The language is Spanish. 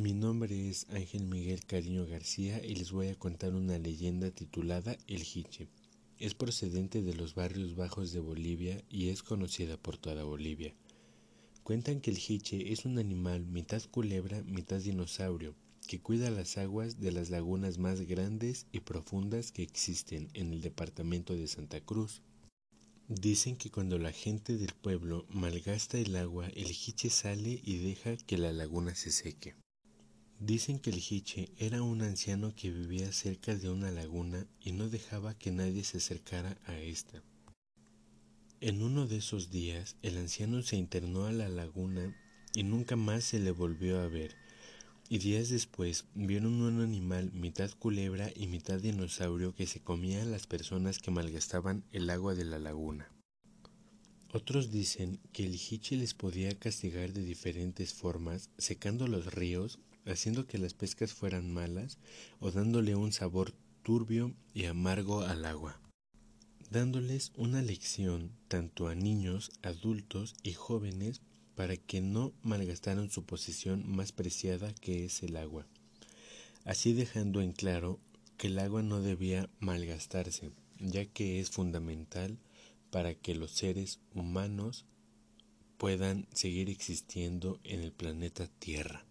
Mi nombre es Ángel Miguel Cariño García y les voy a contar una leyenda titulada El Jiche. Es procedente de los barrios bajos de Bolivia y es conocida por toda Bolivia. Cuentan que el jiche es un animal mitad culebra, mitad dinosaurio, que cuida las aguas de las lagunas más grandes y profundas que existen en el departamento de Santa Cruz. Dicen que cuando la gente del pueblo malgasta el agua, el jiche sale y deja que la laguna se seque. Dicen que el Jiche era un anciano que vivía cerca de una laguna y no dejaba que nadie se acercara a esta. En uno de esos días, el anciano se internó a la laguna y nunca más se le volvió a ver, y días después vieron un animal mitad culebra y mitad dinosaurio que se comía a las personas que malgastaban el agua de la laguna. Otros dicen que el Jiche les podía castigar de diferentes formas, secando los ríos haciendo que las pescas fueran malas o dándole un sabor turbio y amargo al agua, dándoles una lección tanto a niños, adultos y jóvenes para que no malgastaran su posesión más preciada que es el agua, así dejando en claro que el agua no debía malgastarse, ya que es fundamental para que los seres humanos puedan seguir existiendo en el planeta Tierra.